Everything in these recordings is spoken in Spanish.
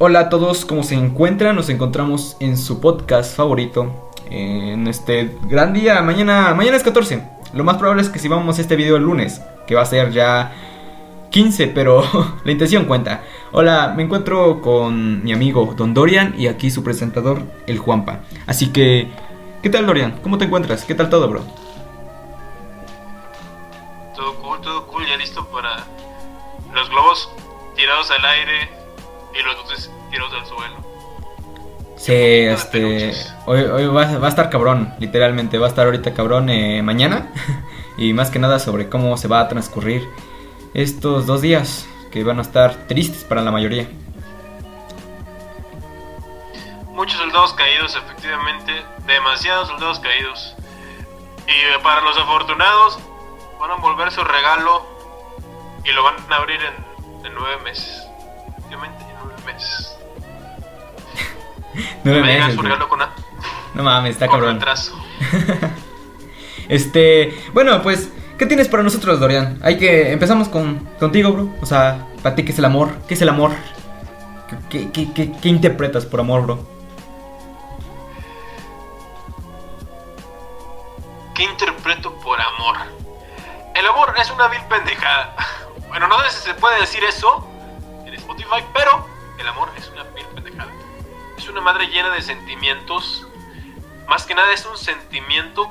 Hola a todos, ¿cómo se encuentran? Nos encontramos en su podcast favorito en este gran día. Mañana, mañana es 14. Lo más probable es que si vamos este video el lunes, que va a ser ya 15, pero la intención cuenta. Hola, me encuentro con mi amigo Don Dorian y aquí su presentador, el Juanpa. Así que, ¿qué tal Dorian? ¿Cómo te encuentras? ¿Qué tal todo, bro? Todo cool, todo cool, ya listo para los globos tirados al aire y los dulces tirados al suelo. Sí, este. Hoy, hoy va, va, a estar cabrón, literalmente. Va a estar ahorita cabrón eh, mañana. y más que nada sobre cómo se va a transcurrir estos dos días que van a estar tristes para la mayoría. Muchos soldados caídos, efectivamente. Demasiados soldados caídos. Y para los afortunados, van a envolver su regalo y lo van a abrir en, en nueve meses. Efectivamente, nueve meses. nueve Me meses. su regalo con, No mames, está con cabrón. retraso. este, bueno, pues, ¿qué tienes para nosotros, Dorian? Hay que empezamos con contigo, bro. O sea, para ti qué es el amor? ¿Qué es el amor? ¿Qué, qué, qué, qué interpretas por amor, bro? ¿Qué interpreto por amor? El amor es una vil pendejada. Bueno, no sé si se puede decir eso en Spotify, pero el amor es una vil pendejada. Es una madre llena de sentimientos. Más que nada es un sentimiento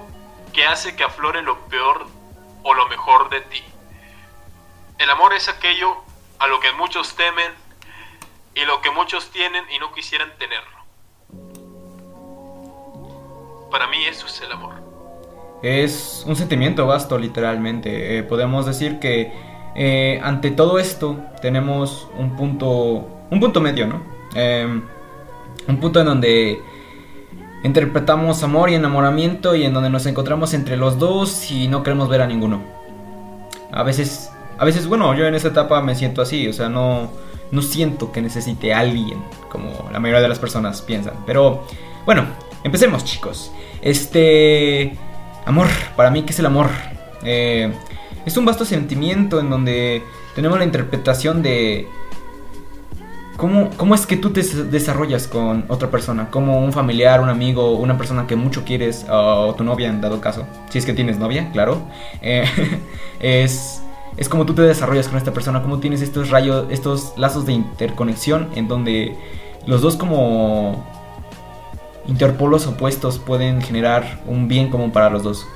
que hace que aflore lo peor o lo mejor de ti. El amor es aquello a lo que muchos temen y lo que muchos tienen y no quisieran tenerlo. Para mí eso es el amor. Es un sentimiento vasto, literalmente. Eh, podemos decir que eh, ante todo esto tenemos un punto, un punto medio, ¿no? Eh, un punto en donde interpretamos amor y enamoramiento y en donde nos encontramos entre los dos y no queremos ver a ninguno. A veces, a veces, bueno, yo en esa etapa me siento así, o sea, no, no siento que necesite a alguien, como la mayoría de las personas piensan. Pero, bueno, empecemos, chicos. Este... Amor, para mí, ¿qué es el amor? Eh, es un vasto sentimiento en donde tenemos la interpretación de cómo, cómo es que tú te desarrollas con otra persona, como un familiar, un amigo, una persona que mucho quieres, o tu novia en dado caso, si es que tienes novia, claro. Eh, es, es como tú te desarrollas con esta persona, cómo tienes estos rayos, estos lazos de interconexión en donde los dos como interpolos opuestos pueden generar un bien común para los dos.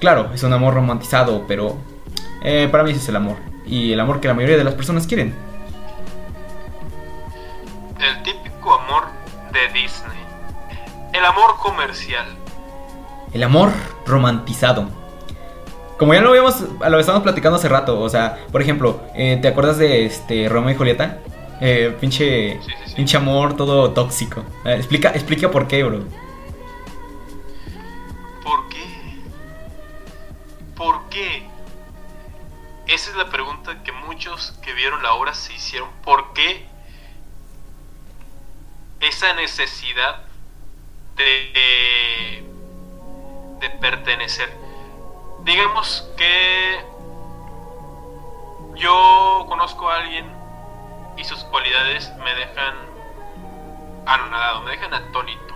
Claro, es un amor romantizado, pero eh, para mí ese es el amor. Y el amor que la mayoría de las personas quieren. El típico amor de Disney. El amor comercial. El amor romantizado. Como ya lo habíamos, lo estábamos platicando hace rato, o sea, por ejemplo, eh, ¿te acuerdas de este Romeo y Julieta? Eh, pinche, Sí, sí, sí. pinche amor todo tóxico. Eh, explica, explica por qué, bro. ¿Por qué? ¿Por qué? Esa es la pregunta que muchos que vieron la obra se hicieron. ¿Por qué esa necesidad de, de pertenecer? Digamos que yo conozco a alguien y sus cualidades me dejan anonadado, me dejan atónito.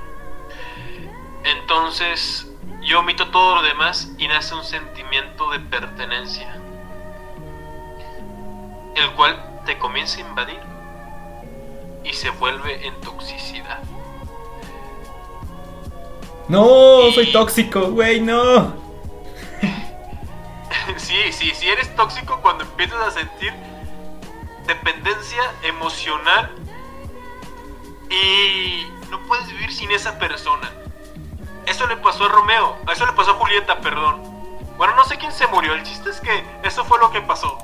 Entonces yo omito todo lo demás y nace un sentimiento de pertenencia, el cual te comienza a invadir y se vuelve en toxicidad. No, soy tóxico, güey, no. Sí, sí, sí eres tóxico cuando empiezas a sentir dependencia emocional y no puedes vivir sin esa persona. Eso le pasó a Romeo, eso le pasó a Julieta, perdón. Bueno, no sé quién se murió, el chiste es que eso fue lo que pasó.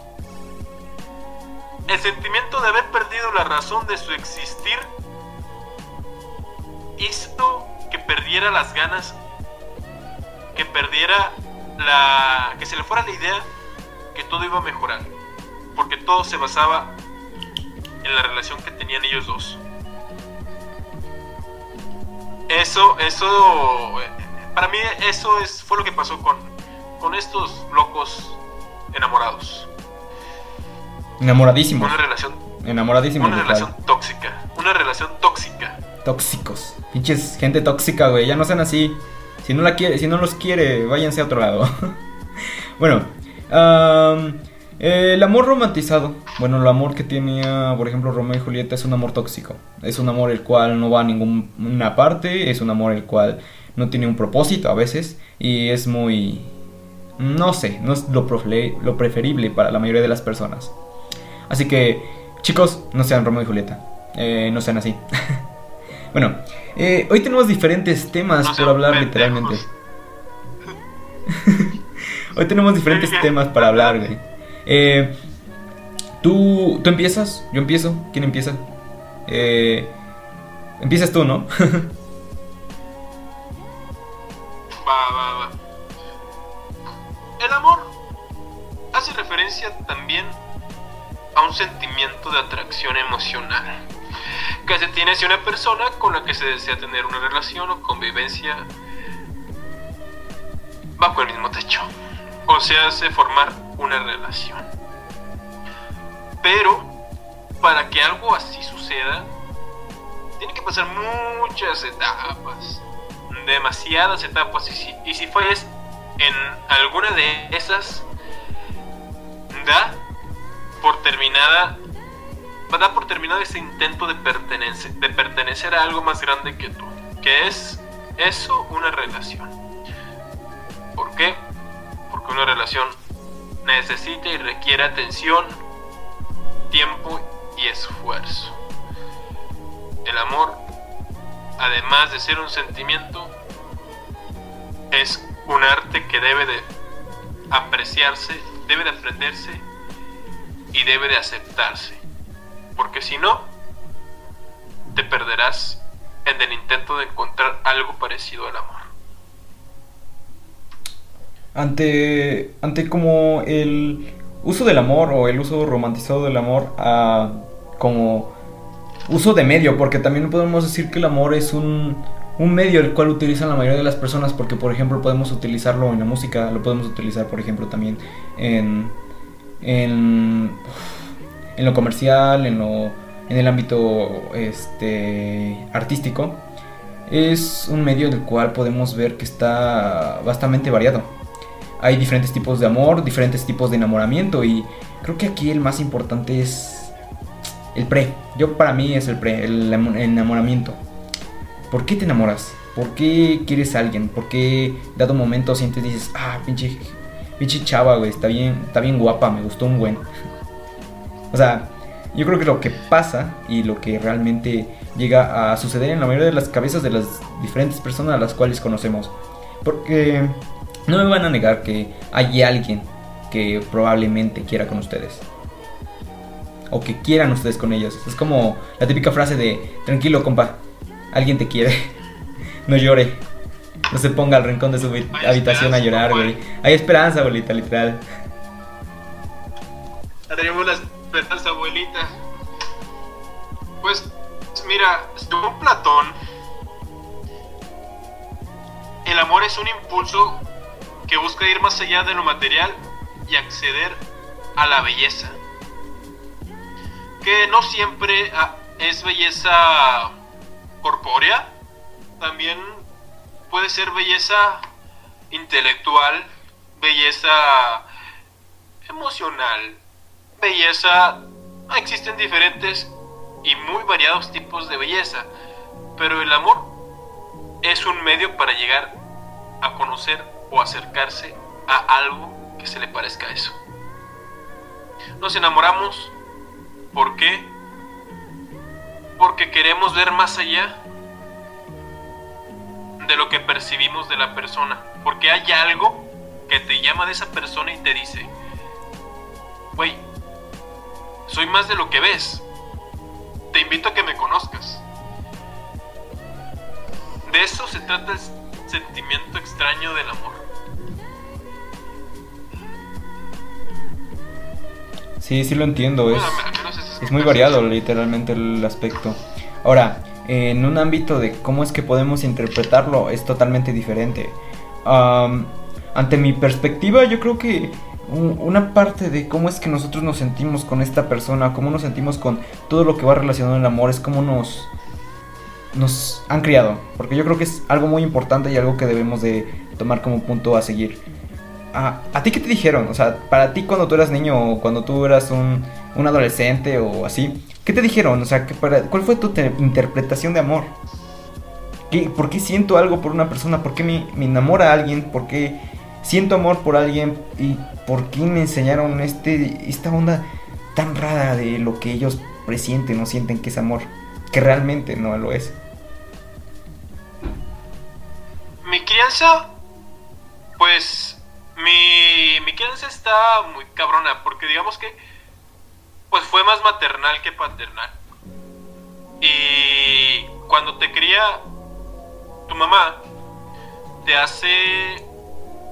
El sentimiento de haber perdido la razón de su existir hizo que perdiera las ganas, que perdiera la... que se le fuera la idea que todo iba a mejorar, porque todo se basaba en la relación que tenían ellos dos. Eso, eso, para mí eso es, fue lo que pasó con, con estos locos enamorados. Enamoradísimos. Una relación Enamoradísimos. Una relación tóxica. Una relación tóxica. Tóxicos. Pinches gente tóxica, güey. Ya no sean así. Si no la quiere, si no los quiere, váyanse a otro lado. bueno, am, el amor romantizado. Bueno, el amor que tenía, por ejemplo, Romeo y Julieta es un amor tóxico. Es un amor el cual no va a ninguna parte. Es un amor el cual no tiene un propósito a veces. Y es muy. No sé, no es lo preferible para la mayoría de las personas. Así que, chicos, no sean Romeo y Julieta. Eh, no sean así. bueno, eh, hoy tenemos diferentes temas No por hablar literalmente. hoy tenemos diferentes temas para hablar, güey. Eh, ¿tú, ¿Tú empiezas? ¿Yo empiezo? ¿Quién empieza? Eh, empiezas tú, ¿no? Va, va, va. El amor hace referencia también a un sentimiento de atracción emocional que se tiene hacia una persona con la que se desea tener una relación o convivencia bajo el mismo techo. O se hace formar una relación. Pero para que algo así suceda, tiene que pasar muchas etapas. Demasiadas etapas. Y si, y si fallas en alguna de esas, da por terminada. Da por terminado ese intento de pertenecer, de pertenecer a algo más grande que tú. Que es eso una relación. ¿Por qué? Porque una relación necesita y requiere atención, tiempo y esfuerzo. El amor, además de ser un sentimiento, es un arte que debe de apreciarse, debe de aprenderse y debe de aceptarse. Porque si no, te perderás en el intento de encontrar algo parecido al amor. ante, ante como el uso del amor o el uso romantizado del amor a como uso de medio, porque también podemos decir que el amor es un, un medio el cual utilizan la mayoría de las personas, porque por ejemplo podemos utilizarlo en la música, lo podemos utilizar por ejemplo también en, en, en lo comercial, en, lo, en el ámbito este, artístico. Es un medio del cual podemos ver que está bastante variado hay diferentes tipos de amor, diferentes tipos de enamoramiento y creo que aquí el más importante es el pre. Yo para mí es el pre, el amo- el enamoramiento. ¿Por qué te enamoras? ¿Por qué quieres a alguien? ¿Por qué dado momento sientes dices, ah, pinche, pinche chava, güey, está bien, está bien guapa, me gustó un buen. O sea, yo creo que lo que pasa y lo que realmente llega a suceder en la mayoría de las cabezas de las diferentes personas a las cuales conocemos. Porque no me van a negar que hay alguien que probablemente quiera con ustedes. O que quieran ustedes con ellos. Es como la típica frase de, tranquilo compa, alguien te quiere. no llore. No se ponga al rincón de su habitación a llorar, güey. Hay esperanza, abuelita, literal. Tenemos la esperanza, abuelita. Pues, mira, según Platón, el amor es un impulso que busca ir más allá de lo material y acceder a la belleza. Que no siempre ah, es belleza corpórea, también puede ser belleza intelectual, belleza emocional, belleza. Existen diferentes y muy variados tipos de belleza, pero el amor es un medio para llegar a conocer o acercarse a algo que se le parezca a eso. Nos enamoramos, ¿por qué? Porque queremos ver más allá de lo que percibimos de la persona, porque hay algo que te llama de esa persona y te dice, güey, soy más de lo que ves. Te invito a que me conozcas. De eso se trata el sentimiento extraño del amor. Sí, sí lo entiendo. Es, Bueno, es muy variado literalmente el aspecto. Ahora, en un ámbito de cómo es que podemos interpretarlo es totalmente diferente. Am, ante mi perspectiva, yo creo que una parte de cómo es que nosotros nos sentimos con esta persona, cómo nos sentimos con todo lo que va relacionado al amor, es cómo nos nos han criado, porque yo creo que es algo muy importante y algo que debemos de tomar como punto a seguir. ¿A, ¿A, ti qué te dijeron? O sea, para ti cuando tú eras niño o cuando tú eras un, un adolescente o así, ¿qué te dijeron? O sea, para, ¿cuál fue tu interpretación de amor? ¿Qué, ¿Por qué siento algo por una persona? ¿Por qué me, me enamora alguien? ¿Por qué siento amor por alguien? ¿Y por qué me enseñaron este, esta onda tan rara de lo que ellos presienten o sienten que es amor? Que realmente no lo es. Mi crianza, pues mi, mi crianza está muy cabrona, porque digamos que pues fue más maternal que paternal. Y cuando te cría tu mamá, te hace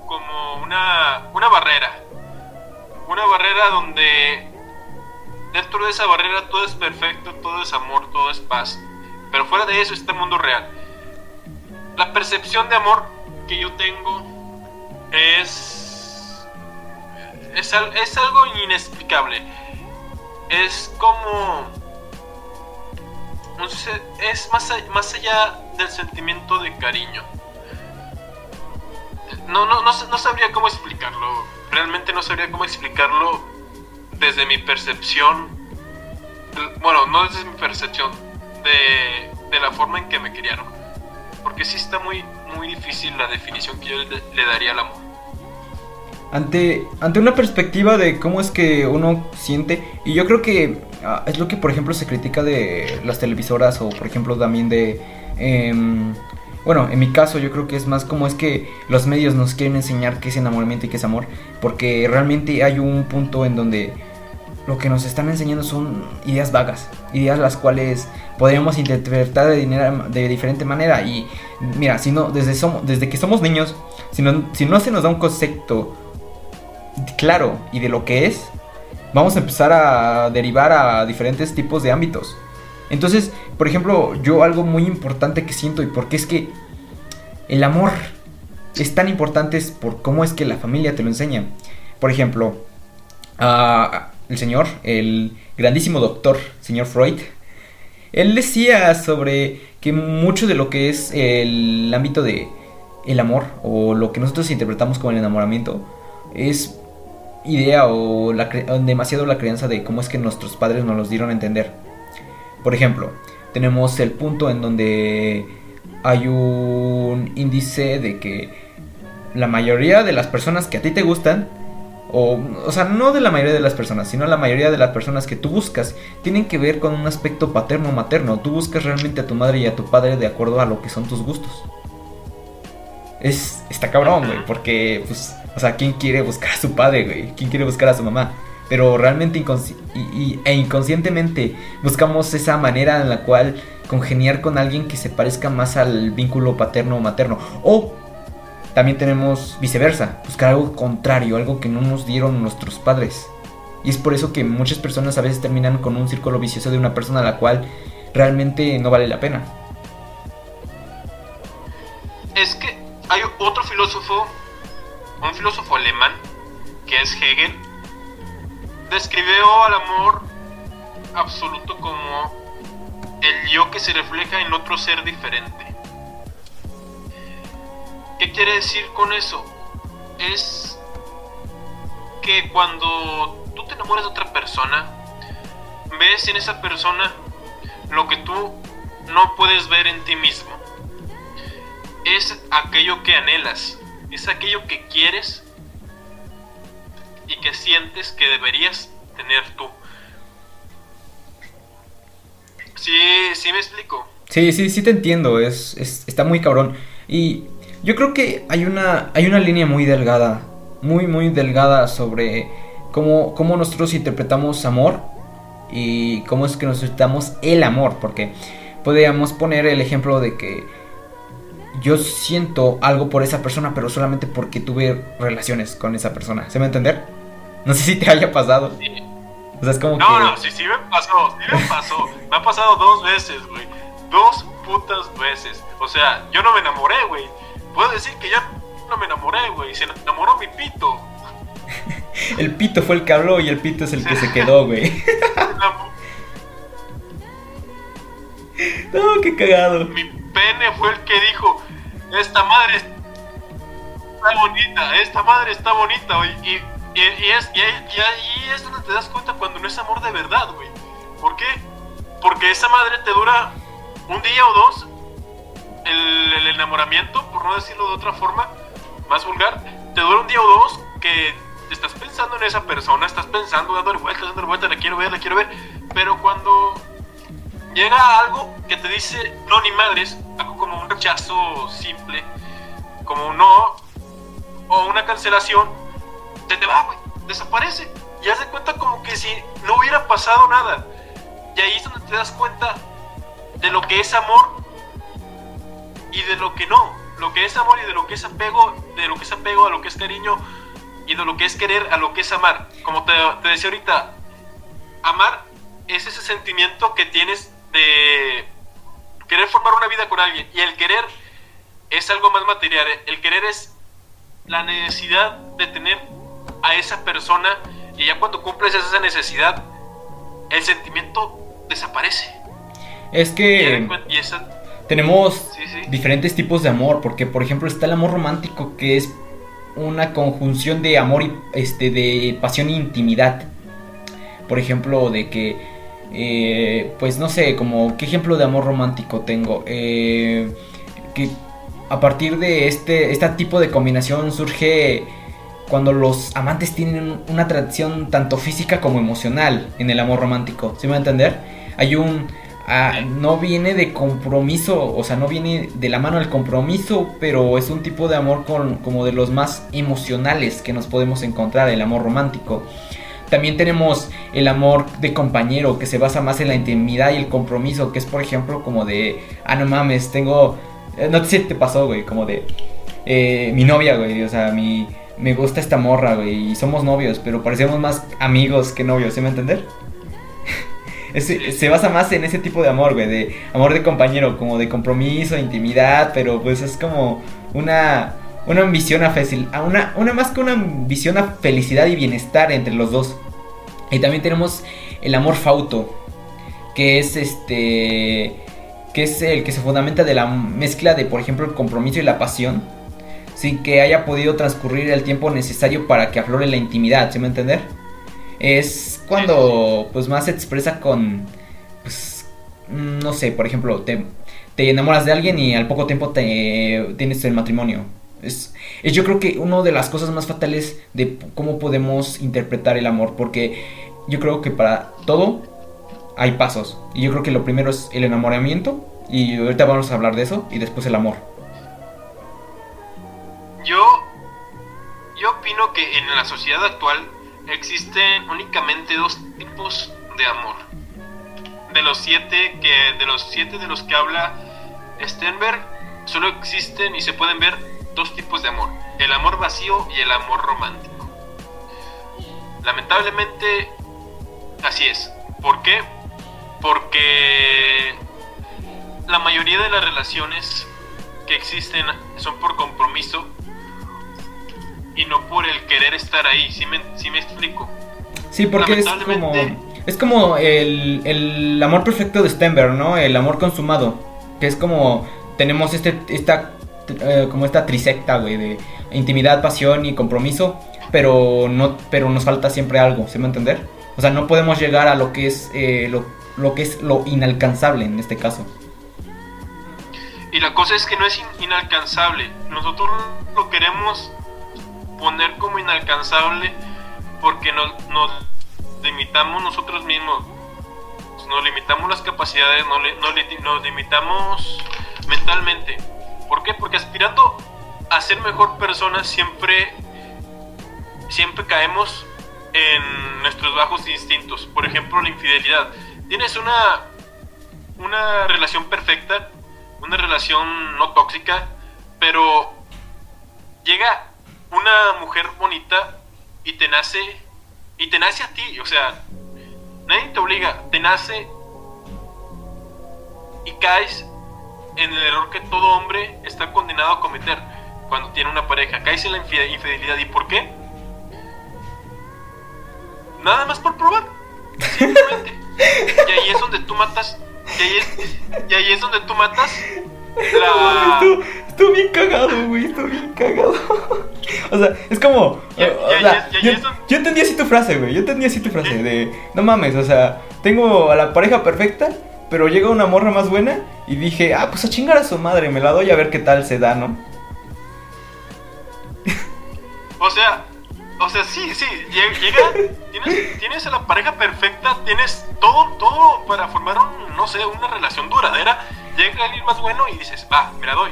como una, una barrera. Una barrera donde dentro de esa barrera todo es perfecto, todo es amor, todo es paz. Pero fuera de eso está el mundo real. La percepción de amor que yo tengo es, es, es algo inexplicable. Es como... Es más, más allá del sentimiento de cariño. No, no, no, no sabría cómo explicarlo. Realmente no sabría cómo explicarlo desde mi percepción. Bueno, no desde mi percepción, de, de la forma en que me criaron. Porque sí está muy, muy difícil la definición que yo le, daría al amor. Ante, ante una perspectiva de cómo es que uno siente, y yo creo que ah, es lo que por ejemplo se critica de las televisoras o por ejemplo también de... Em, bueno, en mi caso yo creo que es más como es que los medios nos quieren enseñar qué es enamoramiento y qué es amor, porque realmente hay un punto en donde lo que nos están enseñando son ideas vagas, ideas las cuales podríamos interpretar de, de diferente manera. Y mira, si no, desde, somos, desde que somos niños, si no, si no se nos da un concepto claro y de lo que es, vamos a empezar a derivar a diferentes tipos de ámbitos. Entonces, por ejemplo, yo algo muy importante que siento y porque es que el amor es tan importante es por cómo es que la familia te lo enseña. Por ejemplo, el señor, el grandísimo doctor, señor Freud, él decía sobre que mucho de lo que es el ámbito de el amor o lo que nosotros interpretamos como el enamoramiento es idea o demasiado la creencia de cómo es que nuestros padres nos los dieron a entender. Por ejemplo, tenemos el punto en donde hay un índice de que la mayoría de las personas que a ti te gustan, o, o sea, no de la mayoría de las personas, sino la mayoría de las personas que tú buscas, tienen que ver con un aspecto paterno-materno. Tú buscas realmente a tu madre y a tu padre de acuerdo a lo que son tus gustos. Es, está cabrón, güey, porque, pues, o sea, ¿quién quiere buscar a su padre, güey? ¿Quién quiere buscar a su mamá? pero realmente e inconscientemente buscamos esa manera en la cual congeniar con alguien que se parezca más al vínculo paterno o materno. O también tenemos viceversa, buscar algo contrario, algo que no nos dieron nuestros padres. Y es por eso que muchas personas a veces terminan con un círculo vicioso de una persona a la cual realmente no vale la pena. Es que hay otro filósofo, un filósofo alemán, que es Hegel, describió al amor absoluto como el yo que se refleja en otro ser diferente. ¿Qué quiere decir con eso? Es que cuando tú te enamoras de otra persona, ves en esa persona lo que tú no puedes ver en ti mismo. Es aquello que anhelas, es aquello que quieres y que sientes que deberías tener tú. Sí, sí me explico. Sí, sí, sí te entiendo, es, está muy cabrón. Y yo creo que hay una, hay una línea muy delgada, muy, muy delgada sobre cómo, cómo nosotros interpretamos amor y cómo es que nos interpretamos el amor, porque podríamos poner el ejemplo de que yo siento algo por esa persona, pero solamente porque tuve relaciones con esa persona. ¿Se me va a entender? No sé si te haya pasado. O sea, es como no, no, sí, sí me pasó, sí me pasó. me ha pasado dos veces, güey. Dos putas veces. O sea, yo no me enamoré, güey. Puedo decir que ya no me enamoré, güey. Se enamoró mi pito. el pito fue el que habló y el pito es el que se quedó, güey. no, qué cagado. Mi pene fue el que dijo, esta madre está bonita, esta madre está bonita, güey. Y, y, es, y, ahí es donde te das cuenta cuando no es amor de verdad, güey. ¿Por qué? Porque esa madre te dura un día o dos, el, el enamoramiento, por no decirlo de otra forma, más vulgar, te dura un día o dos que estás pensando en esa persona, estás pensando, dándole vueltas, dándole vueltas, la quiero ver, la quiero ver, pero cuando llega algo que te dice no ni madres, algo como un rechazo simple, como un no, o una cancelación, se te va, güey, desaparece. Y haz de cuenta como que si no hubiera pasado nada. Y ahí es donde te das cuenta de lo que es amor y de lo que no. Lo que es amor y de lo que es apego, de lo que es apego a lo que es cariño y de lo que es querer a lo que es amar. Como te, te decía ahorita, amar es ese sentimiento que tienes de querer formar una vida con alguien. Y el querer es algo más material. El querer es la necesidad de tener a esa persona y ya cuando cumples esa necesidad, el sentimiento desaparece. Es que tenemos diferentes tipos de amor, porque por ejemplo está el amor romántico que es una conjunción de amor y este de pasión e intimidad. Por ejemplo, de que eh, pues no sé, como qué ejemplo de amor romántico tengo. Eh, que a partir de este, este tipo de combinación surge cuando los amantes tienen una atracción tanto física como emocional en el amor romántico. ¿Sí me va a entender? Hay un... Ah, no viene de compromiso, o sea, no viene de la mano del compromiso, pero es un tipo de amor con, como de los más emocionales que nos podemos encontrar, el amor romántico. También tenemos el amor de compañero, que se basa más en la intimidad y el compromiso, que es por ejemplo como de, ah, no mames, tengo eh, no sé si te pasó, güey, como de eh, mi novia, güey, o sea, mi, me gusta esta morra, güey, y somos novios, pero parecemos más amigos que novios, ¿sí me entender? se basa más en ese tipo de amor, güey, de amor de compañero, como de compromiso, intimidad, pero pues es como una, una ambición a, a una, una más que una ambición a felicidad y bienestar entre los dos. Y también tenemos el amor fauto, que es este que es el que se fundamenta de la mezcla de, por ejemplo, el compromiso y la pasión, sin que haya podido transcurrir el tiempo necesario para que aflore la intimidad, ¿sí me entender? Es cuando pues más se expresa con, pues, no sé, por ejemplo, te, te enamoras de alguien y al poco tiempo te tienes el matrimonio. Es, yo creo que una de las cosas más fatales de cómo podemos interpretar el amor, porque yo creo que para todo hay pasos. Y yo creo que lo primero es el enamoramiento. Y ahorita vamos a hablar de eso. Y después el amor. Yo, yo opino que en la sociedad actual existen únicamente dos tipos de amor. De los siete que, de los siete de los que habla Stenberg, solo existen y se pueden ver dos tipos de amor. El amor vacío y el amor romántico. Lamentablemente, así es. ¿Por qué? porque la mayoría de las relaciones que existen son por compromiso y no por el querer estar ahí, ¿sí me, me explico? Sí, porque es como, es como el, el, amor perfecto de Stenberg, ¿no? El amor consumado, que es como tenemos este, esta, eh, como esta trisecta, güey, de intimidad, pasión y compromiso, pero, no, pero nos falta siempre algo, ¿sí me entender? O sea, no podemos llegar a lo que es eh, lo lo que es lo inalcanzable en este caso. Y la cosa es que no es inalcanzable. Nosotros lo queremos poner como inalcanzable porque nos, limitamos nosotros mismos. Nos limitamos las capacidades, nos, nos limitamos mentalmente. ¿Por qué? Porque aspirando a ser mejor persona siempre, siempre caemos en nuestros bajos instintos. Por ejemplo, la infidelidad tienes una, una relación perfecta, una relación no tóxica, pero llega una mujer bonita y te nace, y te nace a ti, o sea, nadie te obliga, te nace y caes en el error que todo hombre está condenado a cometer cuando tiene una pareja, caes en la infidelidad. ¿Y por qué? Nada más por probar. Simplemente. y ahí es donde tú matas. Y ahí es, y ahí es donde tú matas la. Estuvo, estuvo bien cagado, güey. Estuvo bien cagado. o sea, es como. Yo, entendí así tu frase, güey. Yo entendí así tu frase ¿Sí? de. No mames, o sea, tengo a la pareja perfecta. Pero llega una morra más buena y dije, ah, pues a chingar a su madre, me la doy a ver qué tal se da, ¿no? O sea, o sea, sí, sí, lle- llega, tienes, tienes a la pareja perfecta, tienes todo, todo para formar un, no sé, una relación duradera. Llega alguien más bueno y dices, va, me la doy,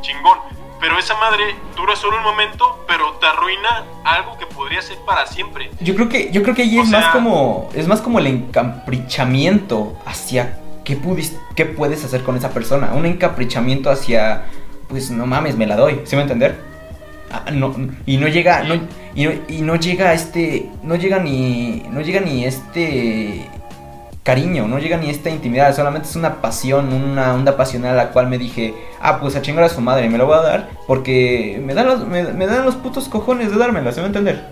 chingón. Pero esa madre dura solo un momento, pero te arruina algo que podría ser para siempre. Yo creo que, yo creo que O es sea- más como. Es más como el encaprichamiento hacia qué pudis, qué puedes hacer con esa persona. Un encaprichamiento hacia. Pues no mames, me la doy. ¿Sí me entender? Ah, y no llega. No, y, no, y no llega este. No llega ni. No llega ni este. Cariño, no llega ni esta intimidad, solamente es una pasión, una onda pasional a la cual me dije, ah, pues a chingar a su madre, me lo voy a dar, porque me dan los, me, me dan los putos cojones de dármela, ¿se va a entender?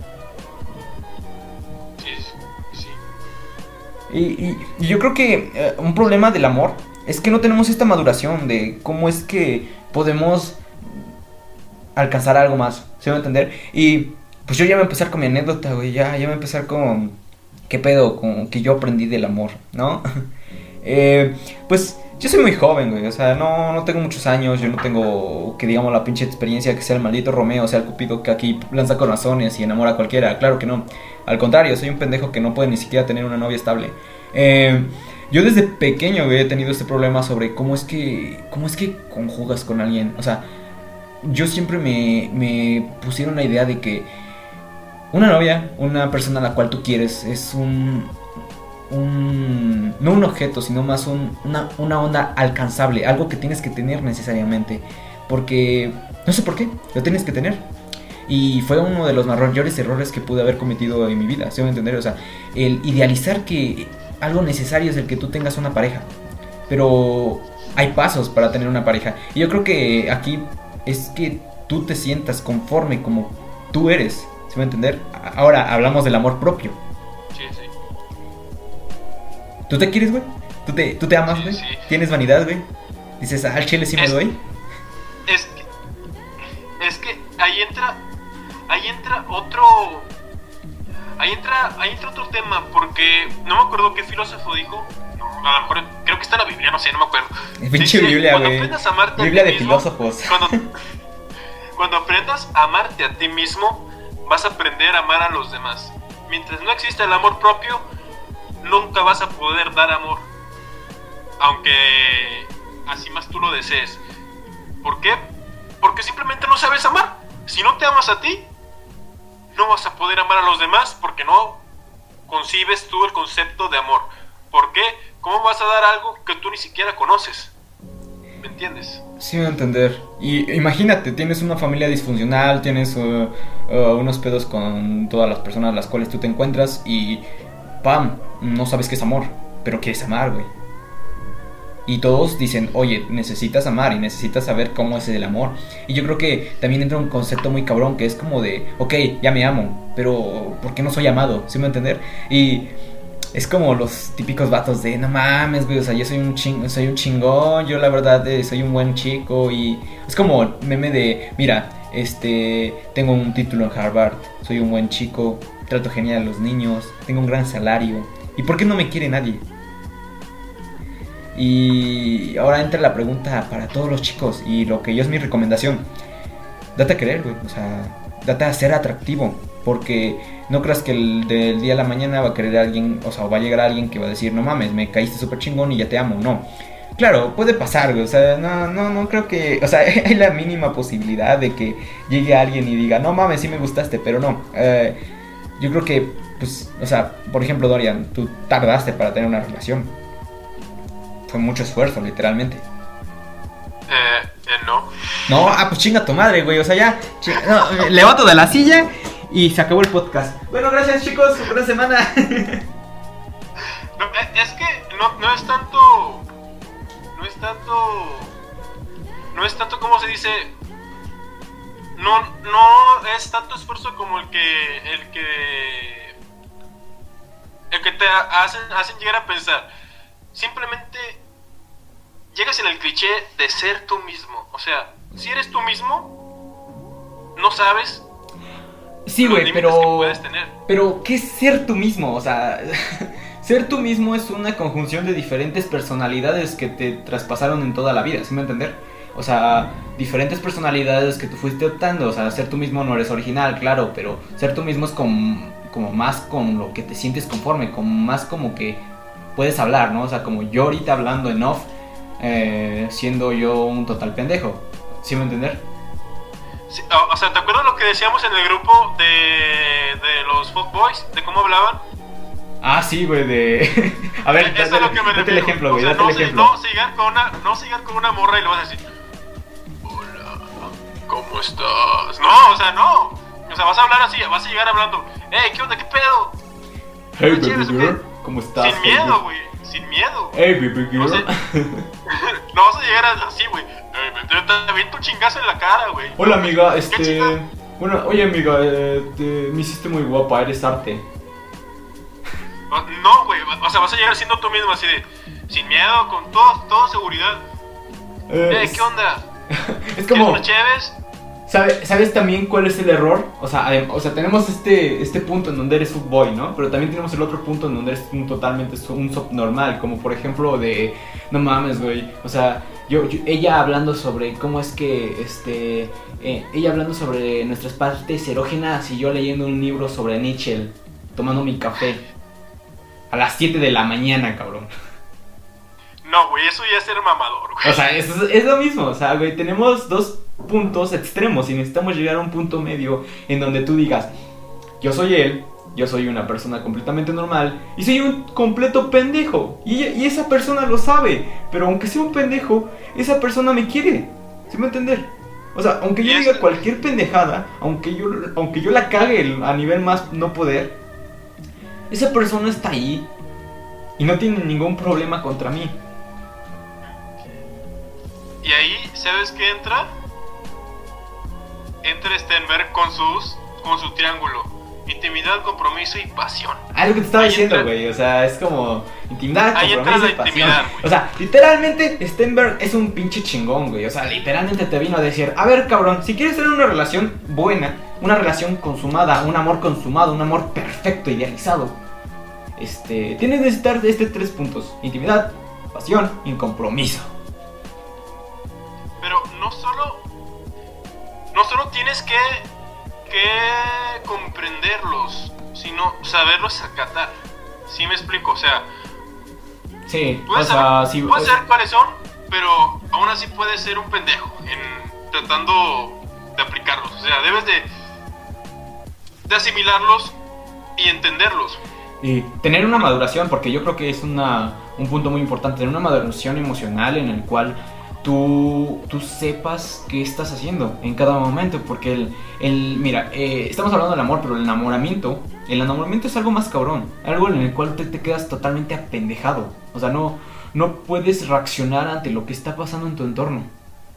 Y, y- y yo creo que eh, un problema del amor es que no tenemos esta maduración de cómo es que podemos alcanzar algo más, ¿se va a entender? Y pues yo ya voy a empezar con mi anécdota, güey, ya, ya voy a empezar con qué pedo, con que yo aprendí del amor, ¿no? Eh, pues yo soy muy joven, güey, o sea, no, no tengo muchos años, yo no tengo, que digamos, la pinche experiencia que sea el maldito Romeo, sea el Cupido que aquí lanza corazones y enamora a cualquiera, claro que no. Al contrario, soy un pendejo que no puede ni siquiera tener una novia estable. Eh, yo desde pequeño he tenido este problema sobre cómo es que, cómo es que conjugas con alguien, o sea, yo siempre me, me pusieron la idea de que una novia, una persona a la cual tú quieres, es un, un no un objeto, sino más un- una, una onda alcanzable, algo que tienes que tener necesariamente, porque no sé por qué, lo tienes que tener. Y fue uno de los mayores errores que pude haber cometido en mi vida, ¿se me entender? O sea, el idealizar que algo necesario es el que tú tengas una pareja. Pero hay pasos para tener una pareja. Y yo creo que aquí es que tú te sientas conforme como tú eres, ¿se me entender? Ahora hablamos del amor propio. ¿Tú te quieres, güey? ¿Tú te, ¿Tú te amas, güey? sí. ¿Tienes vanidad, güey? Dices, ah, al chile sí me Es- doy. Es que, es que ahí entra, ahí entra otro, ahí entra, ahí entra otro tema, porque no me acuerdo qué filósofo dijo, a lo mejor creo que está en la Biblia, no sé, no me acuerdo. Pinche Biblia, cuando güey. aprendas a amarte a Biblia ti de mismo, filósofos. Cuando, cuando aprendas a amarte a ti mismo, vas a aprender a amar a los demás. Mientras no exista el amor propio, nunca vas a poder dar amor. Aunque así más tú lo desees. ¿Por qué? Porque simplemente no sabes amar. Si no te amas a ti, no vas a poder amar a los demás porque no concibes tú el concepto de amor. ¿Por qué? ¿Cómo vas a dar algo que tú ni siquiera conoces? ¿Me entiendes? Sí, voy a entender. Y imagínate, tienes una familia disfuncional, tienes uh, uh, unos pedos con todas las personas a las cuales tú te encuentras y ¡pam! No sabes qué es amor, pero quieres amar, güey. Y todos dicen, oye, necesitas amar y necesitas saber cómo es el amor. Y yo creo que también entra un concepto muy cabrón que es como de, ok, ya me amo, pero ¿por qué no soy amado? ¿Sí me entender? Y es como los típicos vatos de, no mames, güey, o sea, yo soy un, ching soy un chingón, yo la verdad eh, soy un buen chico y es como meme de, mira, este, tengo un título en Harvard, soy un buen chico, trato genial a los niños, tengo un gran salario, ¿y por qué no me quiere nadie? Y ahora entra la pregunta para todos los chicos y lo que yo es mi recomendación, date a querer, güey, o sea, date a ser atractivo, porque no creas que el del día a la mañana va a querer alguien, o sea, va a llegar alguien que va a decir, no mames, me caíste súper chingón y ya te amo, no. Claro, puede pasar, güey, o sea, no, no, no creo que, o sea, hay la mínima posibilidad de que llegue alguien y diga, no mames, sí me gustaste, pero no. Eh, yo creo que, pues, o sea, por ejemplo, Dorian, tú tardaste para tener una relación. Fue mucho esfuerzo, literalmente. Eh, eh, no. No, ah, pues chinga tu madre, güey. O sea, ya. no, levanto de la silla y se acabó el podcast. Bueno, gracias, chicos. Buena semana. No, es que no, no es tanto. No es tanto. No es tanto como se dice. No, no es tanto esfuerzo como el que. El que. el que te hacen, hacen llegar a pensar. Simplemente llegas en el cliché de ser tú mismo. O sea, si eres tú mismo, no sabes. Sí, güey, pero. que puedes tener. Pero, ¿qué es ser tú mismo? O sea, ser tú mismo es una conjunción de diferentes personalidades que te traspasaron en toda la vida, ¿sí me entender? O sea, diferentes personalidades que tú fuiste optando. O sea, ser tú mismo no eres original, claro, pero ser tú mismo es como, como más con lo que te sientes conforme, como más como que puedes hablar, ¿no? O sea, como yo ahorita hablando en off, eh, siendo yo un total pendejo. ¿Sí me entender? Sí, o, sea, ¿te acuerdas lo que decíamos en el grupo de, de los fuckboys? De cómo hablaban. Ah, sí, güey, de... A ver, Eso es a lo que me date el ejemplo, O güey, sea, date no, el ejemplo. no con una, no llegar con una morra y le vas a decir, ¿cómo estás? No, o sea, no. O sea, vas a hablar así, vas a llegar hablando, hey, ¿qué onda? ¿Qué pedo? Hey, ¿No baby girl, ¿cómo estás? Sin miedo, güey, sin miedo. Hey, baby girl. No vas a llegar así, güey. Te, aviento chingazo en la cara, güey. Hola, amiga, ¿Qué este... Bueno, oye, amiga, eh, te- me hiciste muy guapa, eres arte. No, güey, o sea, vas a llegar siendo tú mismo así de, sin miedo, con todo, toda seguridad. Eh, Eh, ¿qué onda? Es ¿Quieres como... ¿Sabes también cuál es el error? O sea, o sea, tenemos este, este punto en donde eres footboy, ¿no? Pero también tenemos el otro punto en donde eres un totalmente un subnormal, como por ejemplo de, no mames, güey, o sea, yo, yo- ella hablando sobre cómo es que, este, eh, ella hablando sobre nuestras partes erógenas y yo leyendo un libro sobre Nietzsche, tomando mi café a las 7 de la mañana, cabrón. No, güey, eso ya es ser mamador, güey. O sea, es, es lo mismo, o sea, güey, tenemos dos puntos extremos y necesitamos llegar a un punto medio en donde tú digas, yo soy él, yo soy una persona completamente normal y soy un completo pendejo. Y, ella- y esa persona lo sabe, pero aunque sea un pendejo, esa persona me quiere. ¿Sí me entender? O sea, aunque yo diga cualquier pendejada, aunque yo, aunque yo la cague a nivel más no poder, esa persona está ahí y no tiene ningún problema contra mí. Y ahí, ¿sabes qué entra? Entra Stenberg con sus con su triángulo. Intimidad, compromiso y pasión. Ah, es lo que te estaba Ahí diciendo, güey. O sea, es como intimidad, Ahí entra compromiso la y pasión. O sea, literalmente, Stenberg es un pinche chingón, güey. O sea, literalmente te vino a decir: A ver, cabrón, si quieres tener una relación buena, una relación consumada, un amor consumado, un amor perfecto, idealizado, este, tienes que necesitar de este tres puntos: intimidad, pasión y compromiso. No solo. No solo tienes que. que comprenderlos, sino saberlos acatar. ¿Sí me explico? O sea, Sí, o puedes, sea, saber, sí. puedes o- saber cuáles son, pero aún así puedes ser un pendejo en tratando de aplicarlos. O sea, debes de. de asimilarlos y entenderlos. Y tener una maduración, porque yo creo que es una, un punto muy importante, tener una maduración emocional en el cual tú, tú sepas qué estás haciendo en cada momento, porque el, el mira, eh, estamos hablando del amor, pero el enamoramiento, el enamoramiento es algo más cabrón, algo en el cual te, quedas totalmente apendejado, o sea, no, no puedes reaccionar ante lo que está pasando en tu entorno,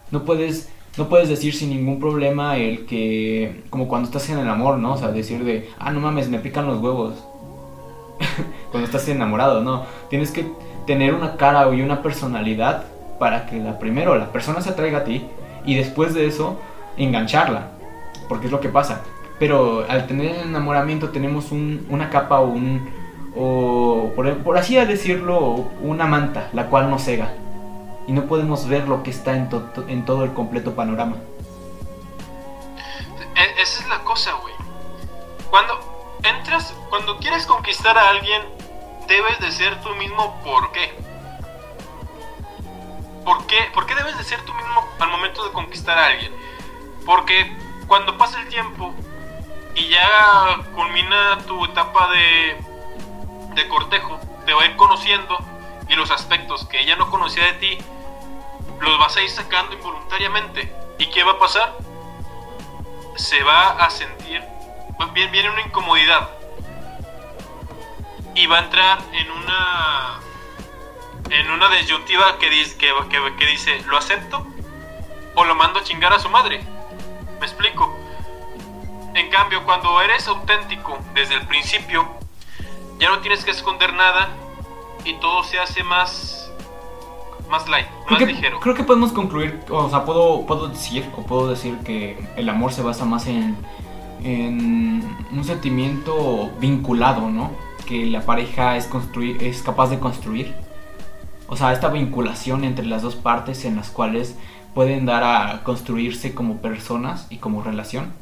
no puedes... No puedes decir sin ningún problema el que, como cuando estás en el amor, ¿no? O sea, decir de, ah, no mames, me pican los huevos cuando estás enamorado, no. Tienes que tener una cara y una personalidad para que la primero la persona se atraiga a ti y después de eso engancharla, porque es lo que pasa. Pero al tener el enamoramiento tenemos un- una capa o un o por, por así decirlo una manta la cual nos cega y no podemos ver lo que está en, to- en todo el completo panorama. E- esa es la cosa, güey. Cuando entras, cuando quieres conquistar a alguien, debes de ser tú mismo. ¿Por qué? ¿Por qué? ¿Por qué debes de ser tú mismo al momento de conquistar a alguien? Porque cuando pasa el tiempo y ya culmina tu etapa de, de cortejo, te va a ir conociendo y los aspectos que ella no conocía de ti los vas a ir sacando involuntariamente. ¿Y qué va a pasar? se va a sentir, viene, una incomodidad y va a entrar en una en una disyuntiva que dice, que, que- que dice lo acepto o lo mando a chingar a su madre. ¿Me explico? En cambio, cuando eres auténtico desde el principio, ya no tienes que esconder nada y todo se hace más más light, más creo que, ligero. Creo que podemos concluir, o sea, puedo, puedo decir, o puedo decir que el amor se basa más en, en un sentimiento vinculado, ¿no? Que la pareja es, construir, es capaz de construir. O sea, esta vinculación entre las dos partes en las cuales pueden dar a construirse como personas y como relación.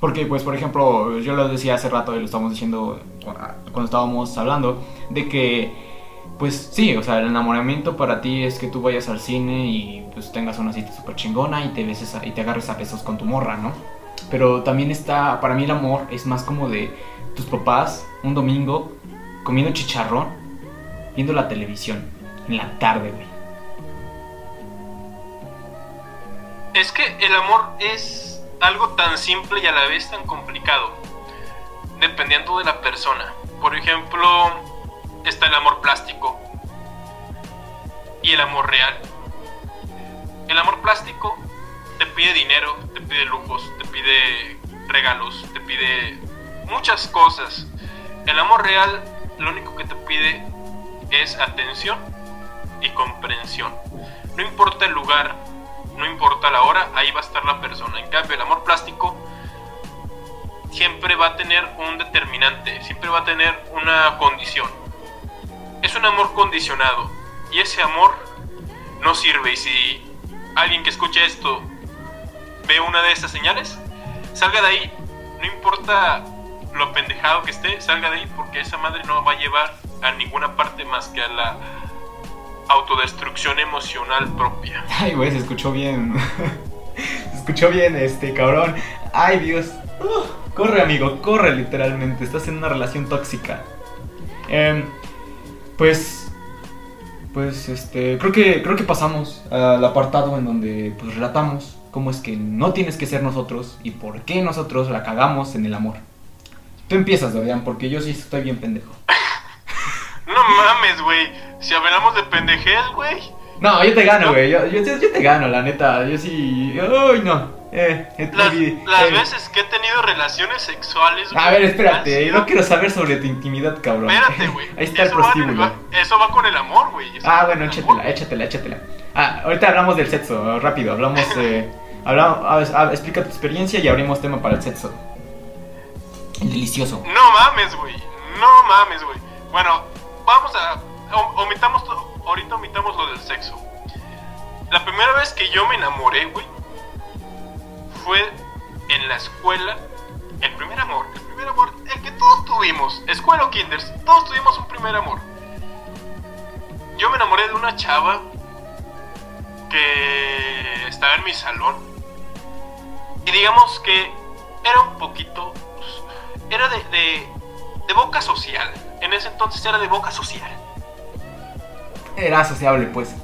Porque, pues, por ejemplo, yo lo decía hace rato y lo estábamos diciendo cuando estábamos hablando, de que pues sí, o sea, el enamoramiento para ti es que tú vayas al cine y pues tengas una cita súper chingona y te beses y te agarres a besos con tu morra, ¿no? Pero también está, para mí el amor es más como de tus papás un domingo comiendo chicharrón, viendo la televisión en la tarde, güey. Es que el amor es algo tan simple y a la vez tan complicado, dependiendo de la persona. Por ejemplo, está el amor plástico y el amor real. El amor plástico te pide dinero, te pide lujos, te pide regalos, te pide muchas cosas. El amor real lo único que te pide es atención y comprensión. No importa el lugar, no importa la hora, ahí va a estar la persona. En cambio, el amor plástico siempre va a tener un determinante, siempre va a tener una condición es un amor condicionado y ese amor no sirve y si alguien que escuche esto ve una de estas señales, salga de ahí, no importa lo pendejado que esté, salga de ahí porque esa madre no va a llevar a ninguna parte más que a la autodestrucción emocional propia. Ay, güey, se escuchó bien. se escuchó bien este cabrón. Ay, Dios. corre, amigo, corre literalmente. Estás en una relación tóxica. Eh, pues pues este creo que creo que pasamos al apartado en donde pues relatamos cómo es que no tienes que ser nosotros y por qué nosotros la cagamos en el amor. Tú empiezas, Dorian, porque yo sí estoy bien pendejo. No mames, güey. Si hablamos de pendejez, güey. No, yo te gano, güey. Yo, yo, yo, te gano, la neta. Yo sí. Uy, no. Eh, las, las veces que he tenido relaciones sexuales. A ver, espérate, yo no quiero saber sobre tu intimidad, cabrón. Espérate, güey. Ahí está el prostíbulo. eso va con el amor, güey. Ah, bueno, échatela, échatela, échatela. Ah, ahorita hablamos del sexo, rápido. Hablamos. Eh, hablamos a, explica tu experiencia y abrimos tema para el sexo. El delicioso. No mames, güey. No mames, güey. Bueno, vamos a. Omitamos. Ahorita omitamos lo del sexo. La primera vez que yo me enamoré, güey fue en la escuela el primer amor, el primer amor, el que todos tuvimos, escuela o kinders, todos tuvimos un primer amor. Yo me enamoré de una chava que estaba en mi salón y digamos que era un poquito, pues, era de, de, de boca social, en ese entonces era de boca social. Era sociable, pues.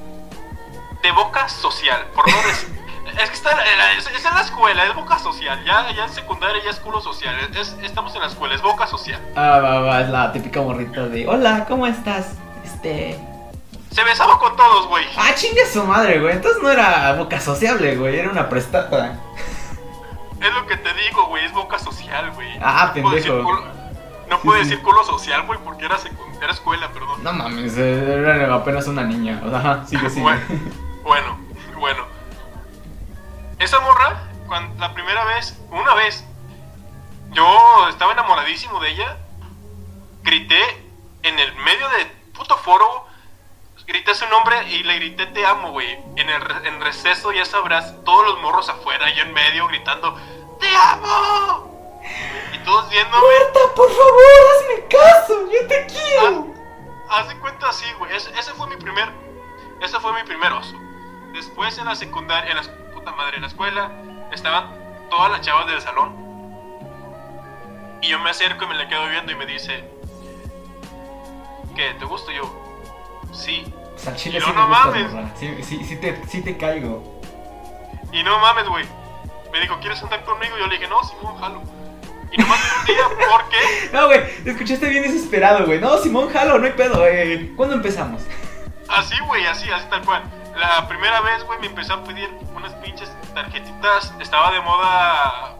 De boca social, por no decir. Es que está la, es, en la escuela, es boca social. Ya, ya en secundaria ya es culo social. estamos en la escuela, es boca social. Ah, va, va, es la típica morrita de Hola, ¿cómo estás? Este. Se besaba con todos, güey. Ah, chingue su madre, güey. Entonces no era boca sociable, güey. Era una prestada. Es lo que te digo, güey. Es boca social, güey. Ah, pendejo. No puede decir culo social, güey, porque era, era escuela, perdón. No mames, era apenas una niña. Ajá, sigue, sigue. bueno, bueno. Esa morra, cuando, la primera vez, una vez, yo estaba enamoradísimo de ella, grité en el medio de puto foro, grité su nombre y le grité te amo, güey. En el en receso, ya sabrás, todos los morros afuera y en medio gritando, ¡Te amo! Y todos viéndome. ¡Muerta, por favor, hazme caso! ¡Yo te quiero! Haz, de cuenta así, güey. Ese, ese, fue mi primer. Ese fue mi primer oso. Después en la secundaria, en la madre en la escuela, estaban todas las chavas del salón. Y yo me acerco y me la quedo viendo y me dice, ¿qué? ¿Te gusto yo? Sí. y no, no mames. Sí, sí, te, sí te caigo. Y no mames, güey. Me dijo, ¿quieres andar conmigo? Yo le dije, no, Simón, jalo. Y nomás un día, ¿por qué? No, güey, te escuchaste bien desesperado, güey. No, Simón, jalo, no hay pedo. Eh. ¿Cuándo empezamos? Así, güey, así, así tal cual. La primera vez, güey, me empezó a pedir unas pinches tarjetitas. Estaba de moda.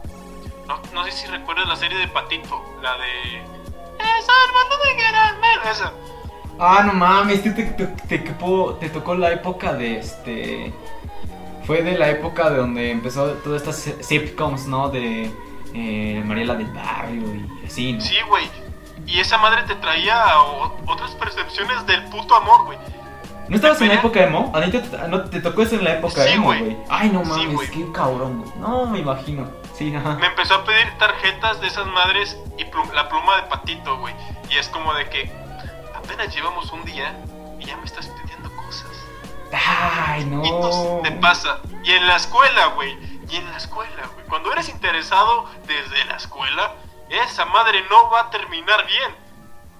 No, no sé si recuerdas la serie de Patito, la de. eso, el mundo de caramelo. Esa. Ah, no mames, te, te, te, te tocó- la época de este. Fue de la época de donde empezó todas estas si- sitcoms, ¿no? De eh, Mariela del Barrio y así, ¿no? Sí, güey. Y esa madre te traía o- otras percepciones del puto amor, güey. ¿No estabas en la época emo? ¿A te, no, te tocó eso en la época Sí, emo, güey. Ay, no Sí, mames, güey. qué cabrón, güey. No, me imagino. Sí, ajá. Me empezó a pedir tarjetas de esas madres y la pluma de patito, güey. Y es como de que apenas llevamos un día y ya me estás pidiendo cosas. Ay, no. Y te pasa. Y en la escuela, güey. Y en la escuela, güey. Cuando eres interesado desde la escuela, esa madre no va a terminar bien.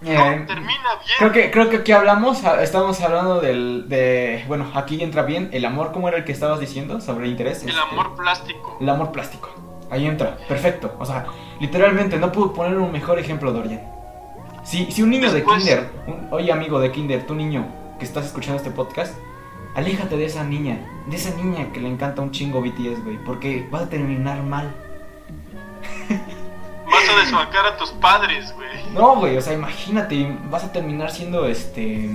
Eh, No termina bien. Creo que, creo que aquí hablamos, ah, estamos hablando del, de, bueno, aquí entra bien el amor, ¿cómo era el que estabas diciendo sobre interés? El Este, amor plástico. El amor plástico. Ahí entra, perfecto. O sea, literalmente, no puedo poner un mejor ejemplo, Dorian. Si, si un niño Después- de Kinder, un- oye amigo de Kinder, tu niño que estás escuchando este podcast, aléjate de esa niña, de esa niña que le encanta un chingo BTS, güey, porque vas a terminar mal. Vas a desbancar a tus padres, güey. No, güey, o sea, imagínate, vas a terminar siendo este.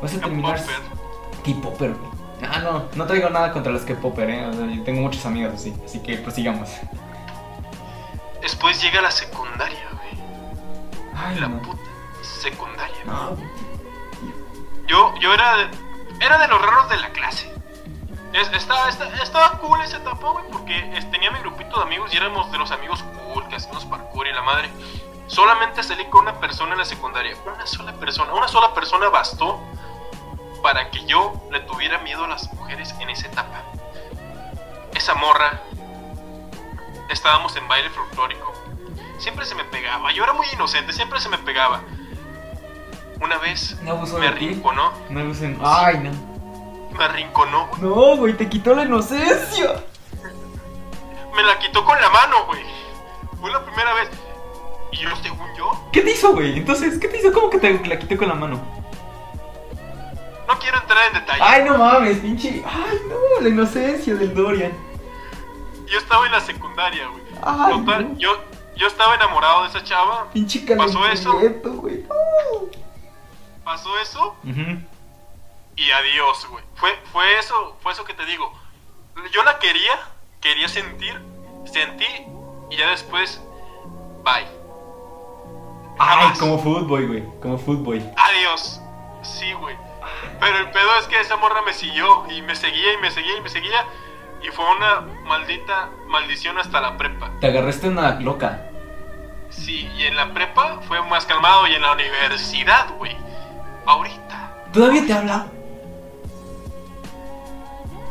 Vas a terminar. K-popper. Güey. Ah, no, no traigo nada contra los K-popper, eh. O sea, yo tengo muchos amigos así, así que prosigamos. Después llega la secundaria, güey. Ay, La no. puta secundaria. No, Yo, yo era, era de los raros de la clase. Es- estaba, esta- estaba cool esa etapa, güey, porque es- tenía mi grupito de amigos y éramos de los amigos cool, que hacíamos parkour y la madre. Solamente salí con una persona en la secundaria. Una sola persona. Una sola persona bastó para que yo le tuviera miedo a las mujeres en esa etapa. Esa morra. Estábamos en baile folclórico. Siempre se me pegaba. Yo era muy inocente, siempre se me pegaba. Una vez no abusó me arrinconó. No abusen. Ay, no. Me arrinconó, güey. No, güey, te quitó la inocencia. Me la quitó con la mano, güey. Fue la primera vez. Y yo, según yo, ¿Qué te hizo, güey? Entonces, ¿qué te hizo? ¿Cómo que te la quitó con la mano? no quiero entrar en detalle. Ay, no mames, pinche. Ay, no, la inocencia del Dorian. Yo estaba en la secundaria, güey. Ay, Total, no. yo, yo estaba enamorado de esa chava. Pinche ¿Pasó eso? Pasó eso y adiós, güey. Fue, fue eso, fue eso que te digo. Yo la quería, quería sentir, sentí y ya después, bye. Ay, Jamás. como fútbol, güey. Como fútbol. Adiós. Sí, güey. Pero el pedo es que esa morra me siguió y me seguía y me seguía y me seguía. Y fue una maldita maldición hasta la prepa. Te agarraste una loca. Sí, y en la prepa fue más calmado y en la universidad, güey. Ahorita. ¿Todavía te habla?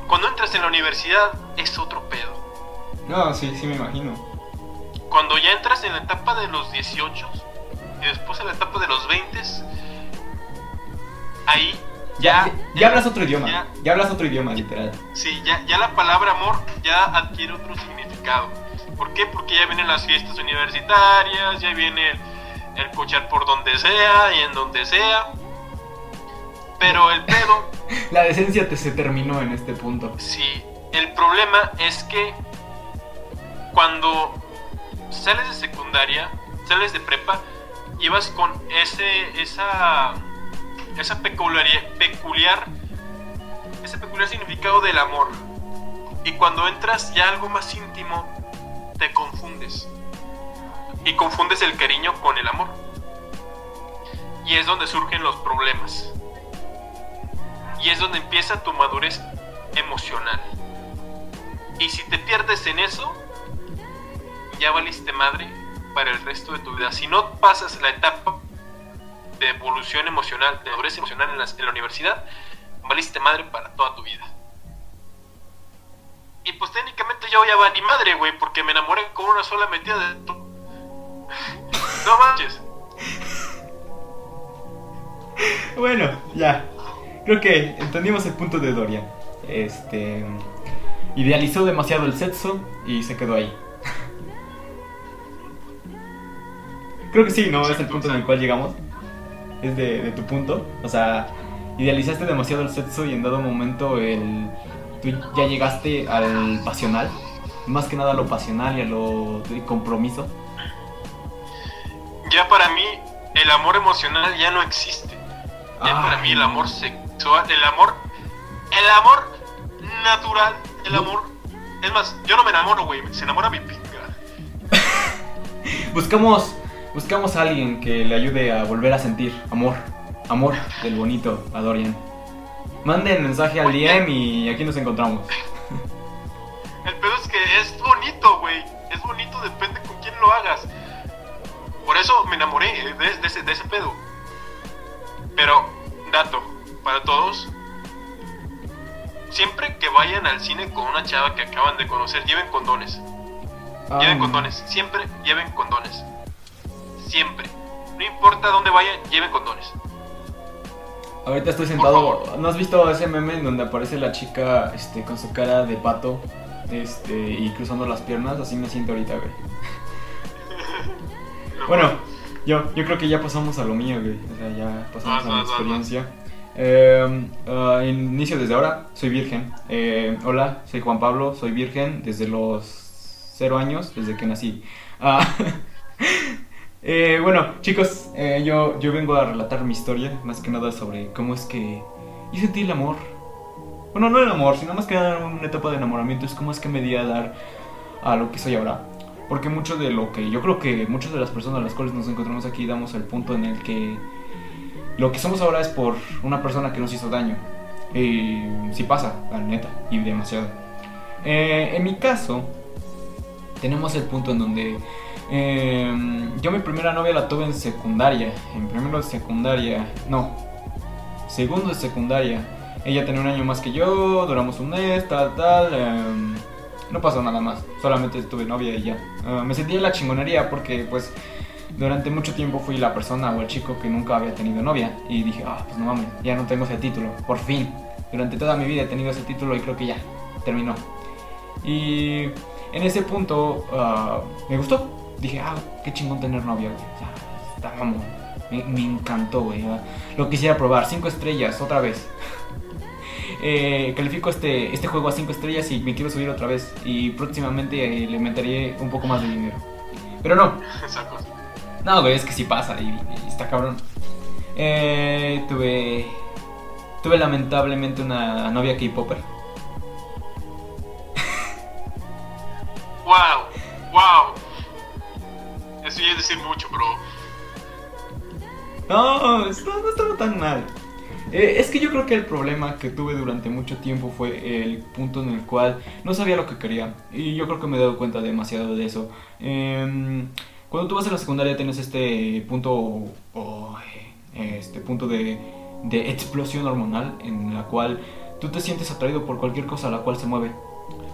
Cuando entras en la universidad es otro pedo. No, sí, sí me imagino. Cuando ya entras en la etapa de los 18 y después en la etapa de los 20, ahí Ya, ya, ya, hablas otro idioma. ya- Ya, hablas otro idioma, literal. Sí, ya, ya la palabra amor ya adquiere otro significado. ¿Por qué? Porque ya vienen las fiestas universitarias, ya viene el, el cochar por donde sea y en donde sea. Pero el pedo, La decencia te se terminó en este punto. sí, el problema es que cuando sales de secundaria, sales de prepa, llevas con ese, esa, esa peculiaridad, peculiar, ese peculiar significado del amor. Y cuando entras ya a algo más íntimo, te confundes. Y confundes el cariño con el amor. Y es donde surgen los problemas. Y es donde empieza tu madurez emocional. Y si te pierdes en eso, ya valiste madre para el resto de tu vida. Si no pasas la etapa de evolución emocional, de madurez emocional en la, universidad, valiste madre para toda tu vida. Y pues técnicamente yo ya valí madre, güey, porque me enamoré con una sola metida de... No manches. Bueno, ya. Creo que entendimos el punto de Dorian. Este. Idealizó demasiado el sexo y se quedó ahí. Creo que sí, ¿no? Es el punto en el cual llegamos. Es de, de tu punto. O sea, idealizaste demasiado el sexo y en dado momento el. Tú ya llegaste al pasional. Más que nada a lo pasional y a lo de compromiso. ya para mí el amor emocional ya no existe. Ya para mí el amor sexual, el amor, el amor natural, el amor. Es más, yo no me enamoro, güey, se enamora mi pinga. buscamos, buscamos a alguien que le ayude a volver a sentir amor, amor del bonito a Dorian. Manden mensaje al DM y aquí nos encontramos. El pedo es que es bonito, güey. Es bonito, depende con quién lo hagas. Por eso me enamoré de, ese, de ese pedo. Pero, dato, para todos. Siempre que vayan al cine con una chava que acaban de conocer, lleven condones. Lleven ah. condones. Siempre lleven condones. Siempre. No importa dónde vayan, lleven condones. Ahorita estoy sentado. ¿No has visto ese meme en donde aparece la chica este, con su cara de pato este, y cruzando las piernas? Así me siento ahorita, güey. bueno, yo, yo creo que ya pasamos a lo mío, güey. O sea, ya pasamos a mi experiencia. Eh, inicio desde ahora, soy virgen. Eh, hola, soy Juan Pablo, soy virgen desde los cero años, desde que nací. Ah, Eh, bueno, chicos, eh, yo, yo vengo a relatar mi historia, más que nada sobre cómo es que yo sentí el amor. Bueno, no el amor, sino más que nada una etapa de enamoramiento, es cómo es que me di a dar a lo que soy ahora. Porque mucho de lo que yo creo que muchas de las personas a las cuales nos encontramos aquí damos el punto en el que lo que somos ahora es por una persona que nos hizo daño. Y sí pasa, la neta, y demasiado. Eh, en mi caso, tenemos el punto en donde eh, yo mi primera novia la tuve en secundaria, en primero de secundaria, no, segundo de secundaria. Ella tenía un año más que yo, duramos un mes, tal, tal. Em, no pasó nada más, solamente tuve novia y ya. Ah, me sentí en la chingonería porque pues durante mucho tiempo fui la persona o el chico que nunca había tenido novia. Y dije, ah, pues no mames, ya no tengo ese título, por fin. Durante toda mi vida he tenido ese título y creo que ya, terminó. Y en ese punto ah, me gustó, dije, ah, qué chingón tener novia. O sea, está, me, encantó, güey. Lo quisiera probar. Cinco estrellas, otra vez. eh, califico este, este juego a cinco estrellas y me quiero subir otra vez. Y próximamente eh, le meteré un poco más de dinero. Pero no. No, güey, es que sí pasa y, está cabrón. Eh, tuve. Tuve lamentablemente una novia K-Popper. ¡Wow! ¡Wow! Eso ya es decir mucho, bro. No, esto no estaba tan mal. Eh, es que yo creo que el problema que tuve durante mucho tiempo fue el punto en el cual no sabía lo que quería. Y yo creo que me he dado cuenta demasiado de eso. Em, cuando tú vas a la secundaria tienes este punto, este punto de, de explosión hormonal en la cual tú te sientes atraído por cualquier cosa a la cual se mueve.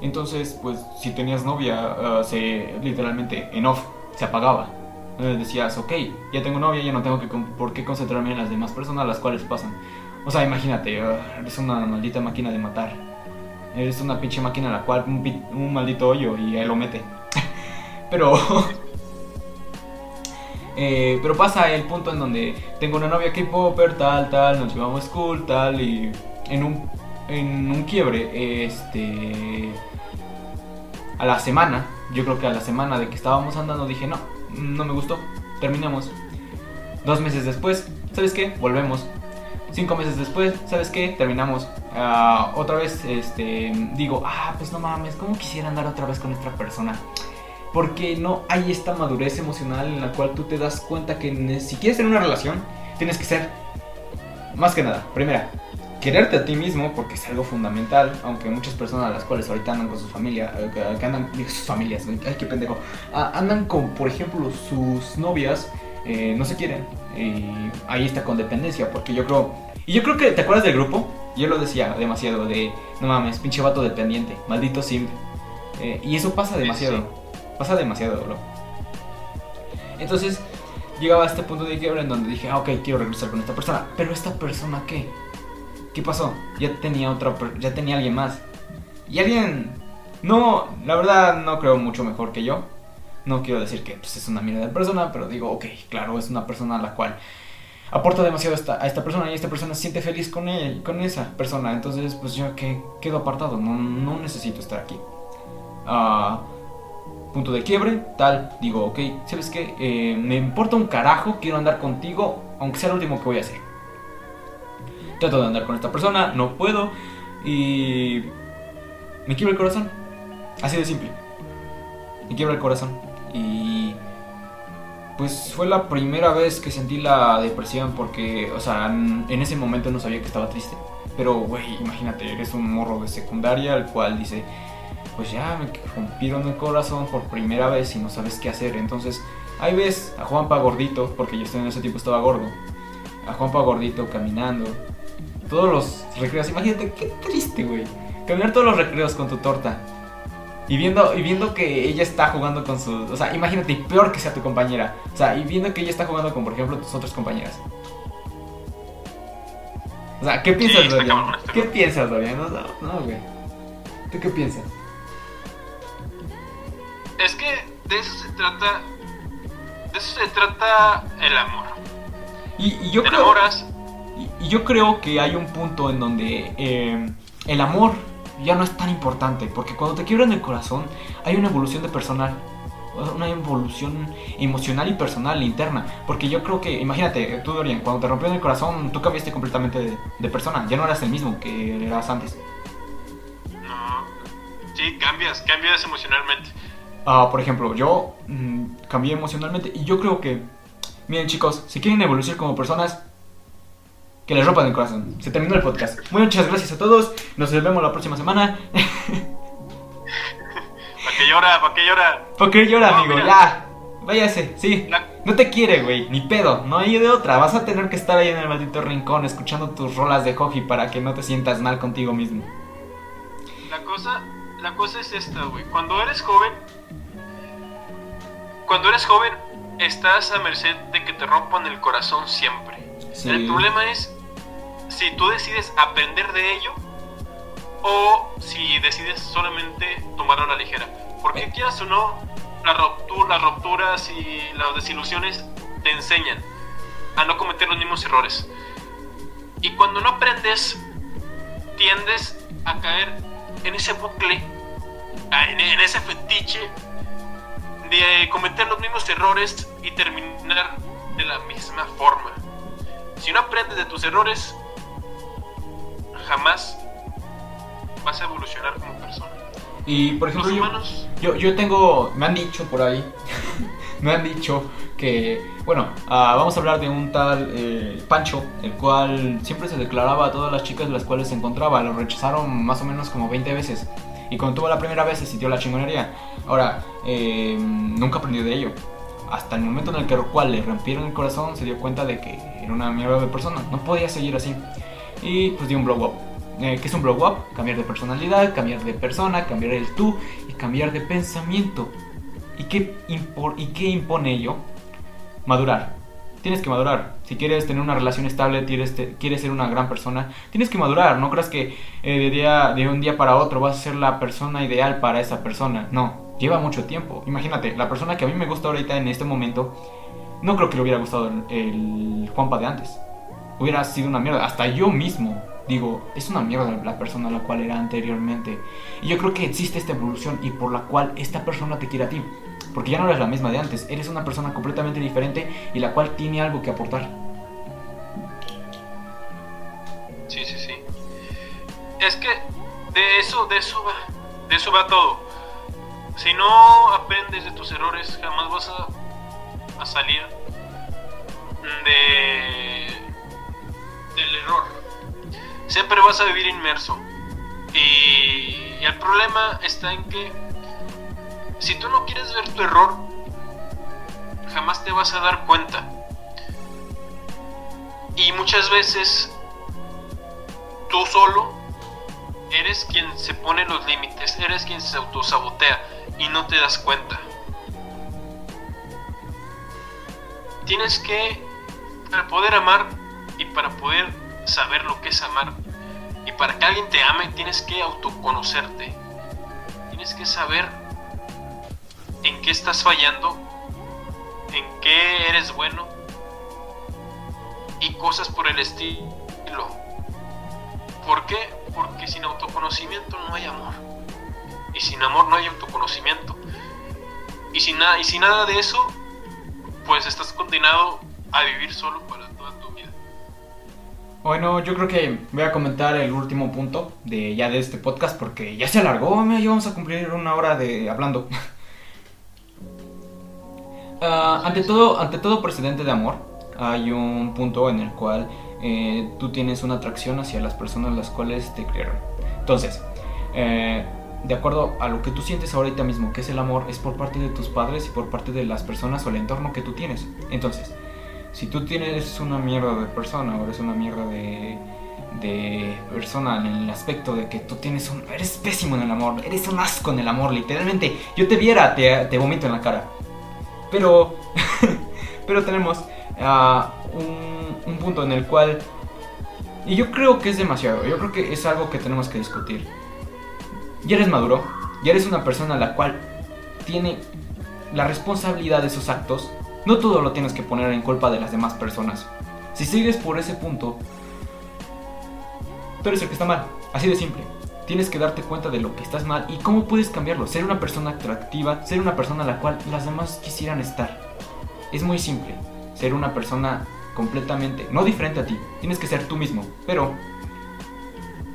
Entonces, pues si tenías novia, uh, se literalmente en off se apagaba. decías, ok, ya tengo novia, ya no tengo que por qué concentrarme en las demás personas a las cuales pasan. O sea, imagínate, uh, eres una maldita máquina de matar. Eres una pinche máquina a la cual un, maldito hoyo y ahí lo mete. pero... Eh, pero pasa el punto en donde tengo una novia K-Popper, tal, tal, nos llevamos school, tal, y en un, en un quiebre, este a la semana, yo creo que a la semana de que estábamos andando dije, no, no me gustó, terminamos. Dos meses después, ¿sabes qué? Volvemos. Cinco meses después, ¿sabes qué? Terminamos. Ah, otra vez, este, digo, ah, pues no mames, ¿cómo quisiera andar otra vez con otra persona? Porque no hay esta madurez emocional en la cual tú te das cuenta que si quieres tener una relación, tienes que ser, más que nada, primera, quererte a ti mismo, porque es algo fundamental, aunque muchas personas a las cuales ahorita andan con su familia, que andan, sus familias, ay, qué pendejo, andan con, por ejemplo, sus novias, eh, no se quieren, y ahí está con dependencia, porque yo creo, y yo creo que, ¿te acuerdas del grupo? Yo lo decía demasiado, de, no mames, pinche vato dependiente, maldito simp, eh, y eso pasa demasiado, pasa demasiado, bro. Entonces, llegaba a este punto de quiebra en donde dije, ah, ok, quiero regresar con esta persona, pero esta persona, ¿qué? ¿Qué pasó? Ya tenía otra, ya tenía alguien más. Y alguien, no, la verdad no creo mucho mejor que yo. No quiero decir que pues, es una mierda de persona, pero digo, ok, claro, es una persona a la cual aporta demasiado esta, a esta persona y esta persona se siente feliz con él, con esa persona. Entonces, pues yo que quedo apartado, no, no necesito estar aquí. Ah, punto de quiebre, tal, digo, ok, ¿sabes qué? Eh, me importa un carajo, quiero andar contigo, aunque sea lo último que voy a hacer. Trato de andar con esta persona, no puedo, y me quiebra el corazón. Así de simple. Me quiebra el corazón. Y pues fue la primera vez que sentí la depresión porque, o sea, en ese momento no sabía que estaba triste. Pero, güey, imagínate, eres un morro de secundaria al cual dice, pues ya me rompieron el corazón por primera vez y no sabes qué hacer. Entonces, ahí ves a Juanpa gordito, porque yo en ese tiempo estaba gordo, a Juanpa gordito caminando, todos los recreos, imagínate qué triste, güey, caminar todos los recreos con tu torta. Y viendo, y viendo que ella está jugando con su... O sea, imagínate, peor que sea tu compañera. O sea, y viendo que ella está jugando con, por ejemplo, tus otras compañeras. O sea, ¿qué piensas, sí, Dorian? ¿Qué piensas, Dorian? No, no, güey. ¿Tú qué piensas? Es que de eso se trata. De eso se trata el amor. Y, yo creo. Y, yo creo que hay un punto en donde eh, el amor ya no es tan importante. Porque cuando te quiebran el corazón, hay una evolución de personal. Una evolución emocional y personal interna. Porque yo creo que, imagínate, tú Dorian, cuando te rompió el corazón, tú cambiaste completamente de, de persona. Ya no eras el mismo que eras antes. No. Sí, cambias, cambias emocionalmente. Ah, por ejemplo, yo mm, cambié emocionalmente y yo creo que, miren chicos, si quieren evolucionar como personas, que les rompan el corazón. Se terminó el podcast. Muchas gracias a todos. Nos vemos la próxima semana. ¿Para qué llora? ¿Para qué llora? ¿Para qué llora, amigo? Ya. Váyase, sí. No te quiere, güey. Ni pedo. No hay de otra. Vas a tener que estar ahí en el maldito rincón escuchando tus rolas de Hoji para que no te sientas mal contigo mismo. La cosa, la cosa es esta, güey. Cuando eres joven, cuando eres joven, estás a merced de que te rompan el corazón siempre. El problema es si tú decides aprender de ello o si decides solamente tomarlo a la ligera. Porque eh. quieras o no, la ruptura, las rupturas y las desilusiones te enseñan a no cometer los mismos errores. Y cuando no aprendes, tiendes a caer en ese bucle, en ese fetiche de cometer los mismos errores y terminar de la misma forma. Si no aprendes de tus errores, jamás vas a evolucionar como persona. Y por ejemplo, yo, yo, tengo, me han dicho por ahí, me han dicho que, bueno, ah, vamos a hablar de un tal eh, Pancho, el cual siempre se declaraba a todas las chicas las cuales se encontraba, lo rechazaron más o menos como 20 veces. Y cuando tuvo la primera vez se sintió la chingonería. Ahora, eh, nunca aprendió de ello. Hasta el momento en el que cual le rompieron el corazón, se dio cuenta de que era una mierda de persona. No podía seguir así. Y pues dio un blow up. Eh, ¿Qué es un blow up? Cambiar de personalidad, cambiar de persona, cambiar el tú y cambiar de pensamiento. ¿Y qué, ¿y qué impone ello? Madurar tienes que madurar. Si quieres tener una relación estable, quieres, ser una gran persona, tienes que madurar. No creas que eh, de, día, un día para otro vas a ser la persona ideal para esa persona. No, lleva mucho tiempo. Imagínate, la persona que a mí me gusta ahorita en este momento, no creo que le hubiera gustado el, el Juanpa de antes. Hubiera sido una mierda. Hasta yo mismo digo, es una mierda la persona a la cual era anteriormente. Y yo creo que existe esta evolución y por la cual esta persona te quiere a ti. Porque ya no eres la misma de antes, eres una persona completamente diferente y la cual tiene algo que aportar. Sí, sí, sí. Es que de eso, de eso va, de eso va todo. Si no aprendes de tus errores, jamás vas a, a salir de del error. Siempre vas a vivir inmerso. Y el problema está en que si tú no quieres ver tu error, jamás te vas a dar cuenta. Y muchas veces tú solo eres quien se pone los límites, eres quien se autosabotea y no te das cuenta. Tienes que, para poder amar y para poder saber lo que es amar, y para que alguien te ame, tienes que autoconocerte. Tienes que saber en qué estás fallando, en qué eres bueno y cosas por el estilo. ¿Por qué? Porque sin autoconocimiento no hay amor. Y sin amor no hay autoconocimiento. Y si, nada y si nada de eso, pues estás condenado a vivir solo para toda. Bueno, yo creo que voy a comentar el último punto de ya de este podcast porque ya se alargó, ya vamos a cumplir una hora de hablando. uh, ante todo, ante todo precedente de amor, hay un punto en el cual eh, tú tienes una atracción hacia las personas las cuales te crearon. Entonces, eh, de acuerdo a lo que tú sientes ahorita mismo, que es el amor, es por parte de tus padres y por parte de las personas o el entorno que tú tienes. Entonces, si tú tienes una mierda de persona o eres una mierda de, de persona en el aspecto de que tú tienes un... Eres pésimo en el amor, eres un asco en el amor, literalmente. Yo te viera, te, te vomito en la cara. Pero... pero tenemos uh, un, un punto en el cual... Y yo creo que es demasiado, yo creo que es algo que tenemos que discutir. Ya eres maduro, ya eres una persona la cual tiene la responsabilidad de sus actos no todo lo tienes que poner en culpa de las demás personas. Si sigues por ese punto, tú eres el que está mal. Así de simple. Tienes que darte cuenta de lo que estás mal y cómo puedes cambiarlo. Ser una persona atractiva, ser una persona a la cual las demás quisieran estar. Es muy simple. Ser una persona completamente, no diferente a ti. Tienes que ser tú mismo, pero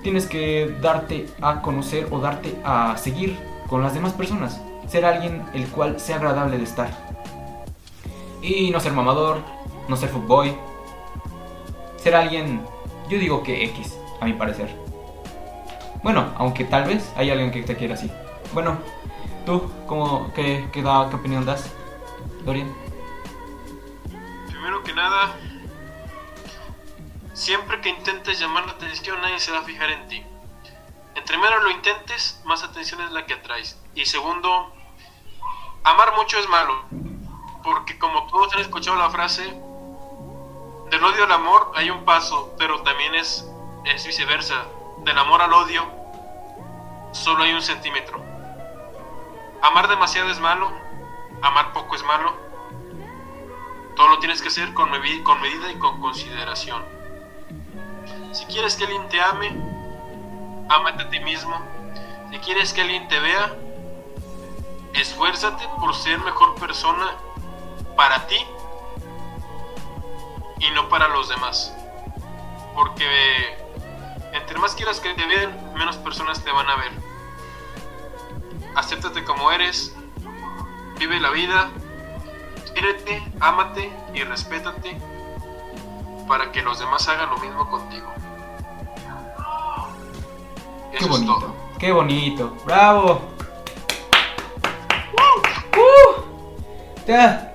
tienes que darte a conocer o darte a seguir con las demás personas. Ser alguien el cual sea agradable de estar. Y no ser mamador, no ser footboy. Ser alguien, yo digo que X, a mi parecer. Bueno, aunque tal vez hay alguien que te quiera así. Bueno, ¿tú cómo, qué, qué, qué opinión das, Dorian? Primero que nada, siempre que intentes llamar la atención nadie se va a fijar en ti. Entre menos lo intentes, más atención es la que atraes. Y segundo, amar mucho es malo porque como todos han escuchado la frase, del odio al amor hay un paso, pero también es, es viceversa. Del amor al odio solo hay un centímetro. Amar demasiado es malo, amar poco es malo. Todo lo tienes que hacer con, con medida y con consideración. Si quieres que alguien te ame, ámate a ti mismo. Si quieres que alguien te vea, esfuérzate por ser mejor persona para ti y no para los demás. Porque entre más quieras que te vean, menos personas te van a ver. Acéptate como eres, vive la vida, quírete, ámate y respétate para que los demás hagan lo mismo contigo. Eso qué bonito, todo. qué bonito, bravo. Ya,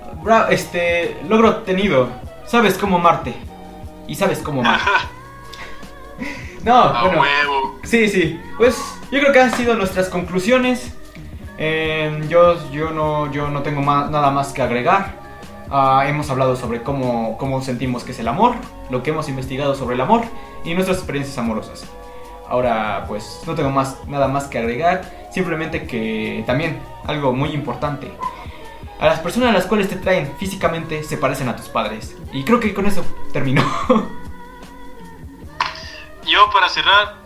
este, logro obtenido. Sabes cómo amarte. Y sabes cómo amar. no, bueno. Sí, sí. Pues yo creo que han sido nuestras conclusiones. Eh, yo, yo, no, yo no tengo más, nada más que agregar. Uh, hemos hablado sobre cómo, cómo sentimos que es el amor, lo que hemos investigado sobre el amor y nuestras experiencias amorosas. Ahora, pues no tengo más, nada más que agregar. Simplemente que también algo muy importante a las personas a las cuales te traen físicamente se parecen a tus padres. Y creo que con eso terminó. Yo para cerrar,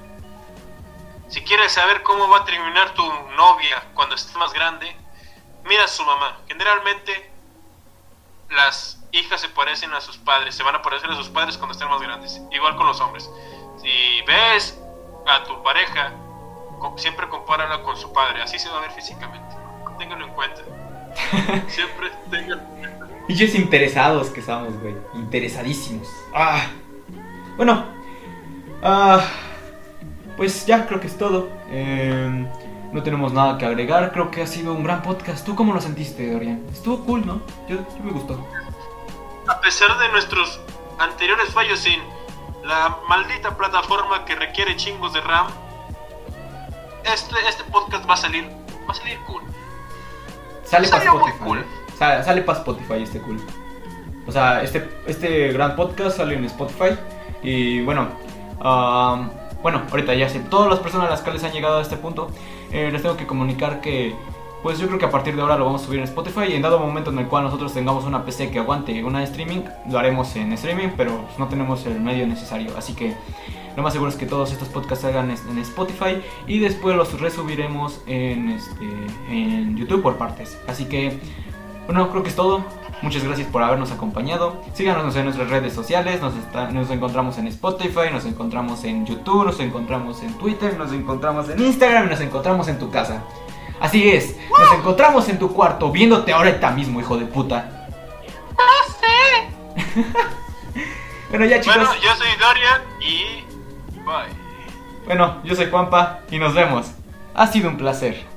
si quieres saber cómo va a terminar tu novia cuando estés más grande, mira a su mamá. Generalmente las hijas se parecen a sus padres, se van a parecer a sus padres cuando estén más grandes. Igual con los hombres. Si ves a tu pareja, siempre compárala con su padre, así se va a ver físicamente. Ténganlo en cuenta. Siempre tengan. Pinches interesados que estamos, güey. Interesadísimos. Ah. Bueno. Ah. Pues ya creo que es todo. Em, no tenemos nada que agregar. Creo que ha sido un gran podcast. ¿Tú cómo lo sentiste, Dorian? Estuvo cool, ¿no? Yo, me gustó. A pesar de nuestros anteriores fallos en la maldita plataforma que requiere chingos de RAM, este, este podcast va a salir, va a salir cool. Sale para Spotify. ¿eh? Sale, para Spotify este cool. O sea, este, este gran podcast sale en Spotify. Y bueno, bueno, ahorita ya sé, todas las personas a las cuales han llegado a este punto, eh, les tengo que comunicar que, pues yo creo que a partir de ahora lo vamos a subir en Spotify. Y en dado momento en el cual nosotros tengamos una PC que aguante una streaming, lo haremos en streaming, pero no tenemos el medio necesario. Así que lo más seguro es que todos estos podcasts salgan en Spotify y después los resubiremos en, este, en YouTube por partes. Así que, bueno, creo que es todo. Muchas gracias por habernos acompañado. Síganos en nuestras redes sociales. Nos, está- nos encontramos en Spotify, nos encontramos en YouTube, nos encontramos en Twitter, nos encontramos en Instagram y nos encontramos en tu casa. Así es, nos encontramos en tu cuarto viéndote ahorita mismo, hijo de puta. bueno, ya chicos. Bueno, yo soy Dorian y. Bye. Bueno, yo soy Juanpa y nos vemos. Ha sido un placer.